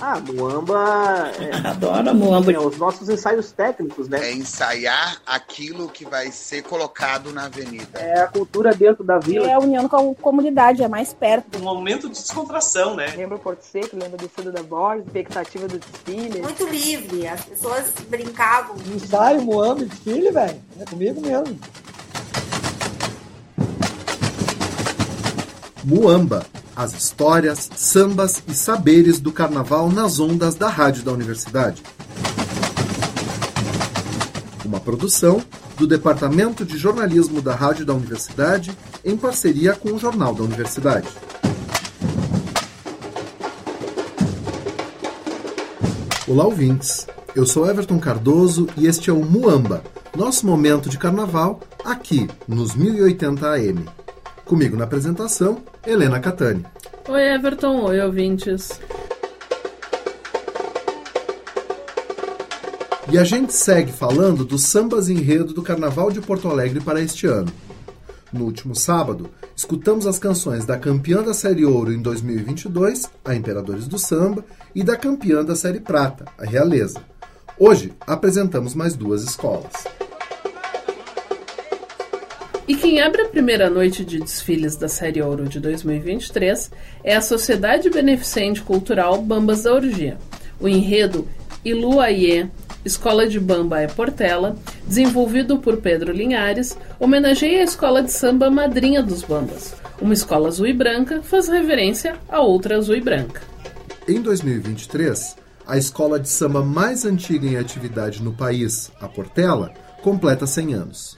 Ah, Muamba. É, Adoro Muamba. É, os nossos ensaios técnicos, né? É ensaiar aquilo que vai ser colocado na avenida. É a cultura dentro da vila. É a união com a comunidade, é mais perto. Um momento de descontração, né? Lembra o Porto Seco, lembra do Sul da Borges, expectativa do desfile. Muito livre, as pessoas brincavam. Ensaio, Muamba, desfile, velho. É comigo mesmo. Muamba as histórias, sambas e saberes do carnaval nas ondas da Rádio da Universidade. Uma produção do Departamento de Jornalismo da Rádio da Universidade em parceria com o Jornal da Universidade. Olá, ouvintes. Eu sou Everton Cardoso e este é o Muamba, nosso momento de carnaval aqui nos 1080 AM. Comigo na apresentação, Helena Catani. Oi, Everton. Oi, ouvintes. E a gente segue falando dos sambas enredo do Carnaval de Porto Alegre para este ano. No último sábado, escutamos as canções da campeã da Série Ouro em 2022, a Imperadores do Samba, e da campeã da Série Prata, a Realeza. Hoje, apresentamos mais duas escolas. E quem abre a primeira noite de desfiles da Série Ouro de 2023 é a Sociedade Beneficente Cultural Bambas da Orgia. O enredo Iluaie, Escola de Bamba é Portela, desenvolvido por Pedro Linhares, homenageia a escola de samba Madrinha dos Bambas. Uma escola azul e branca faz reverência a outra azul e branca. Em 2023, a escola de samba mais antiga em atividade no país, a Portela, completa 100 anos.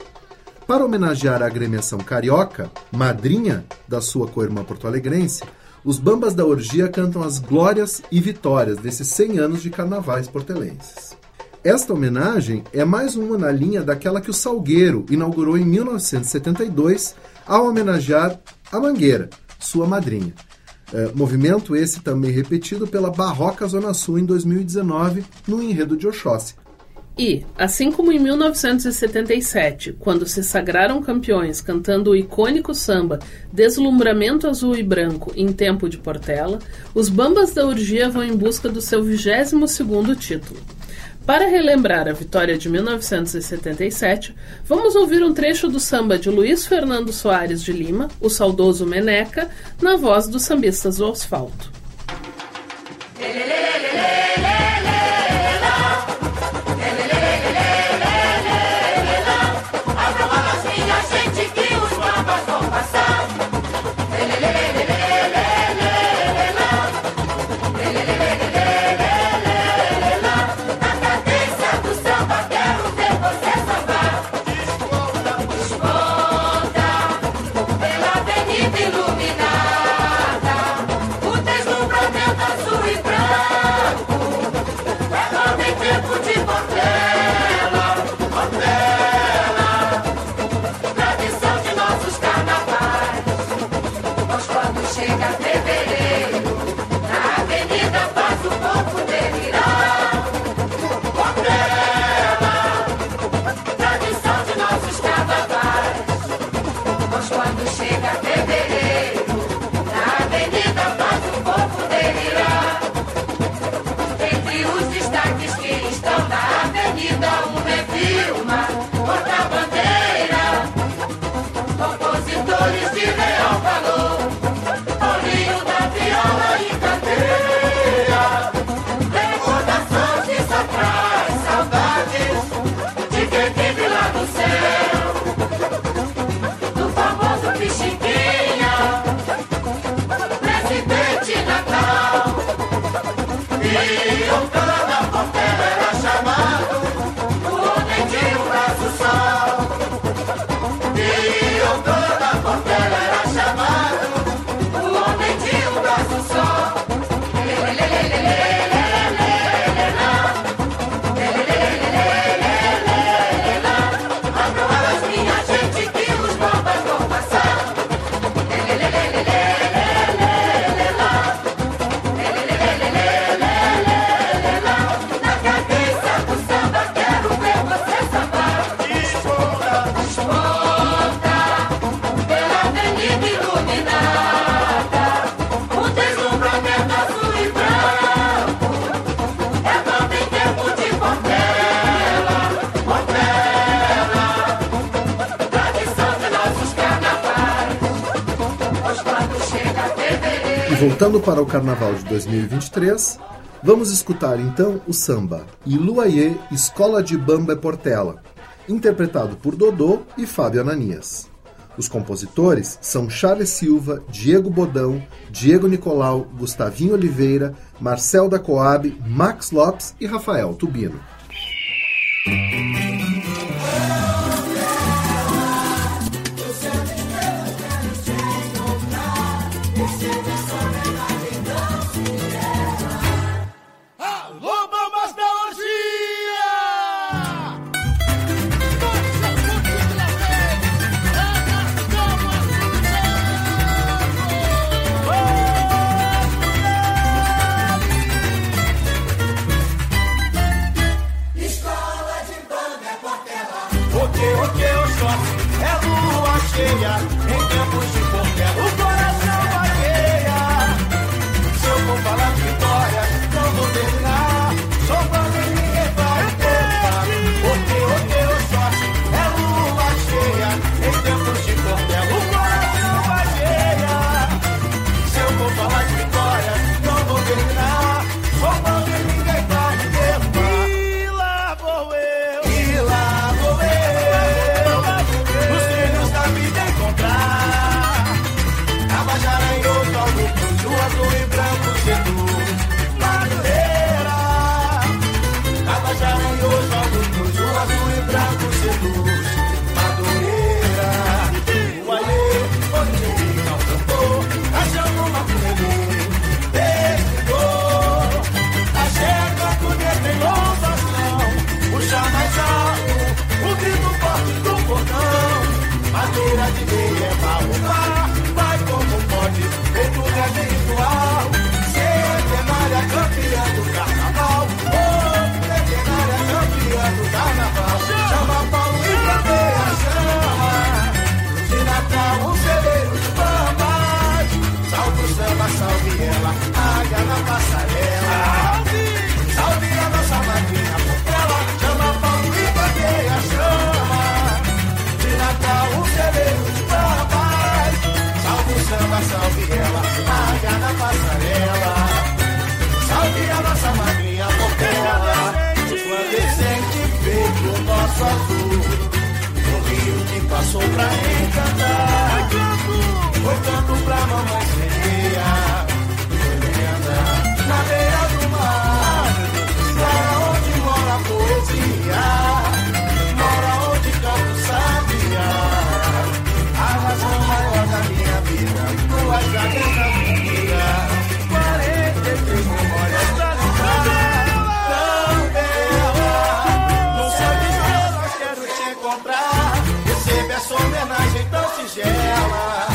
Para homenagear a agremiação carioca, madrinha da sua co-irmã porto-alegrense, os Bambas da Orgia cantam as glórias e vitórias desses 100 anos de carnavais portelenses. Esta homenagem é mais uma na linha daquela que o Salgueiro inaugurou em 1972 ao homenagear a Mangueira, sua madrinha. É, movimento esse também repetido pela Barroca Zona Sul em 2019 no enredo de Oxóssi, e, assim como em 1977, quando se sagraram campeões cantando o icônico samba Deslumbramento Azul e Branco em Tempo de Portela, os Bambas da Urgia vão em busca do seu 22º título. Para relembrar a vitória de 1977, vamos ouvir um trecho do samba de Luiz Fernando Soares de Lima, o saudoso Meneca, na voz dos sambistas do asfalto. voltando para o carnaval de 2023, vamos escutar então o samba Iluaie Escola de Bamba e Portela, interpretado por Dodô e Fábio Ananias. Os compositores são Charles Silva, Diego Bodão, Diego Nicolau, Gustavinho Oliveira, Marcel da Coab, Max Lopes e Rafael Tubino. tigela.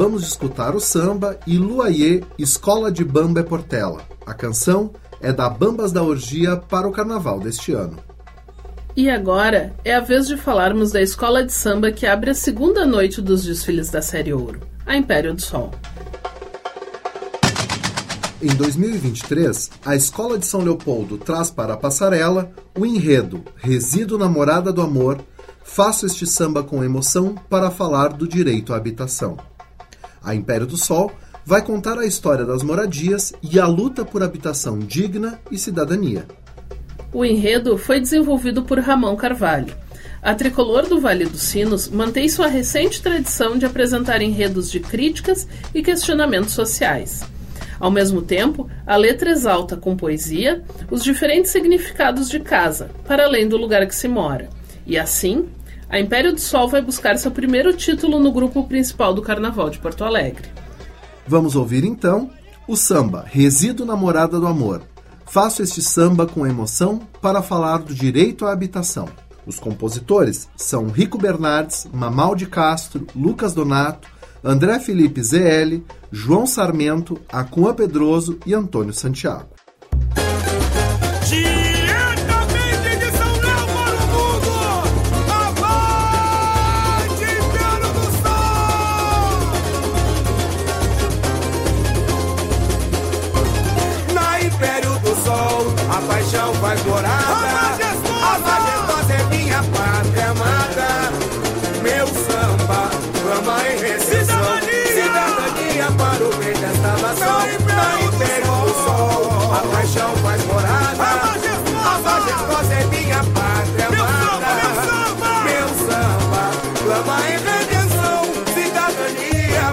Acabamos de escutar o samba e Luaiê, Escola de Bamba é Portela. A canção é da Bambas da Orgia para o carnaval deste ano. E agora é a vez de falarmos da escola de samba que abre a segunda noite dos desfiles da Série Ouro, a Império do Sol. Em 2023, a Escola de São Leopoldo traz para a passarela o enredo Resido na Morada do Amor, faço este samba com emoção para falar do direito à habitação. A Império do Sol vai contar a história das moradias e a luta por habitação digna e cidadania. O enredo foi desenvolvido por Ramon Carvalho. A tricolor do Vale dos Sinos mantém sua recente tradição de apresentar enredos de críticas e questionamentos sociais. Ao mesmo tempo, a letra exalta com poesia os diferentes significados de casa, para além do lugar que se mora. E assim, a Império do Sol vai buscar seu primeiro título no grupo principal do Carnaval de Porto Alegre. Vamos ouvir então o samba Resido na Morada do Amor. Faço este samba com emoção para falar do direito à habitação. Os compositores são Rico Bernardes, Mamal de Castro, Lucas Donato, André Felipe ZL, João Sarmento, Acunha Pedroso e Antônio Santiago.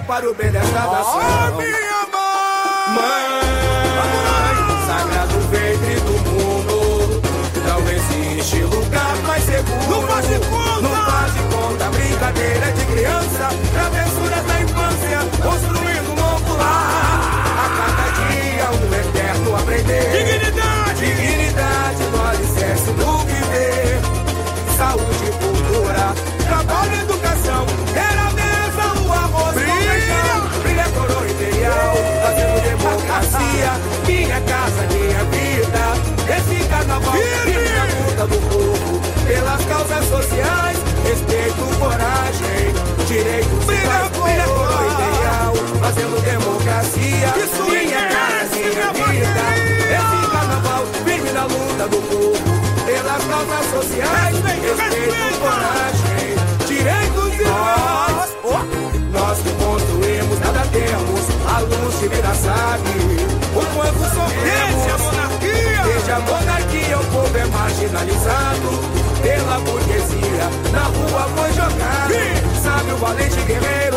Para o bem desta nação. Mãe, sagrado ventre do mundo. Não existe lugar mais seguro. Não faz de conta. Não faz de conta. Brincadeira de criança. Travessuras da infância. Construindo um novo lar. A cada dia um eterno aprender. Dignidade. Dignidade no alicerce do viver. Saúde, cultura. Trabalho, educação. Minha casa, minha vida. Esse carnaval vive a luta do povo pelas causas sociais. Respeito, coragem, direitos iguais. Brilha a coroa imperial. Fazendo democracia. Minha casa, minha vida. Esse carnaval vive na luta do povo pelas causas sociais. Respeito, coragem, marginalizado. Pela burguesia, na rua foi jogado. Sabe o valente guerreiro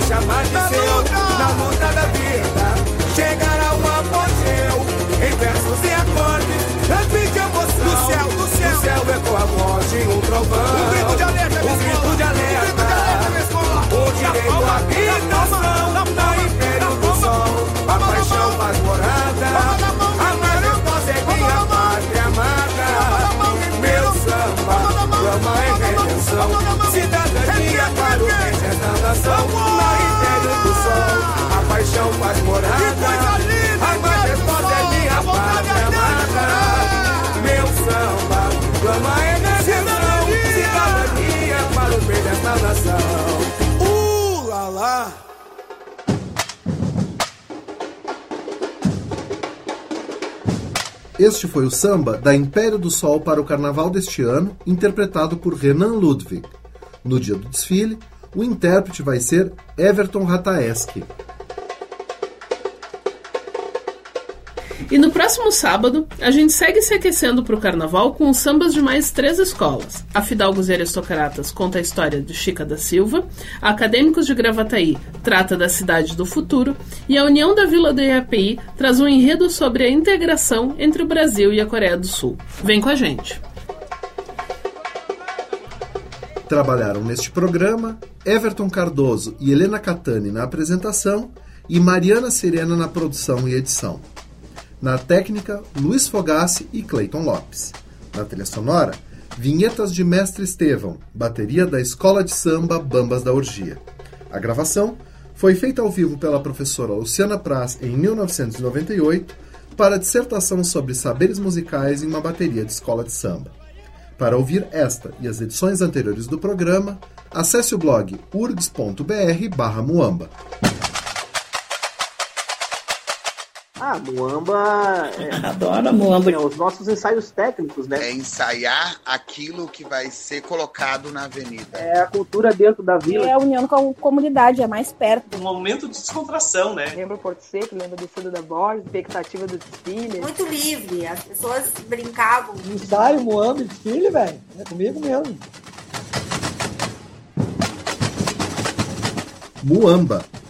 chamar de seu. Na luta da vida, chegar ao apogeu. Em versos e acordes, transmite emoção. Do céu, do céu, do céu ecoa a voz de um trovão. Um grito de alerta, Este foi o samba da Império do Sol para o carnaval deste ano, interpretado por Renan Ludwig. No dia do desfile, o intérprete vai ser Everton Rataeski. E no próximo sábado, a gente segue se aquecendo para o carnaval com os sambas de mais três escolas. A Fidalgos e Aristocratas conta a história de Chica da Silva, a Acadêmicos de Gravataí trata da cidade do futuro e a União da Vila do IAPI traz um enredo sobre a integração entre o Brasil e a Coreia do Sul. Vem com a gente! Trabalharam neste programa Everton Cardoso e Helena Catani na apresentação e Mariana Serena na produção e edição. Na técnica, Luiz Fogassi e Clayton Lopes. Na trilha sonora, vinhetas de Mestre Estevão, bateria da Escola de Samba Bambas da Orgia. A gravação foi feita ao vivo pela professora Luciana Praz em 1998 para a dissertação sobre saberes musicais em uma bateria de escola de samba. Para ouvir esta e as edições anteriores do programa, acesse o blog urgs.br/muamba. Ah, Muamba. É, Adoro Muamba. é, os nossos ensaios técnicos, né? É ensaiar aquilo que vai ser colocado na avenida. É a cultura dentro da vila. É a união com a comunidade, é mais perto. Um momento de descontração, né? Lembra o Porto Seco, lembra do Estudo da Borges, expectativa do desfile. Muito livre, as pessoas brincavam. Ensaio, Moamba, desfile, velho. É comigo mesmo. Muamba,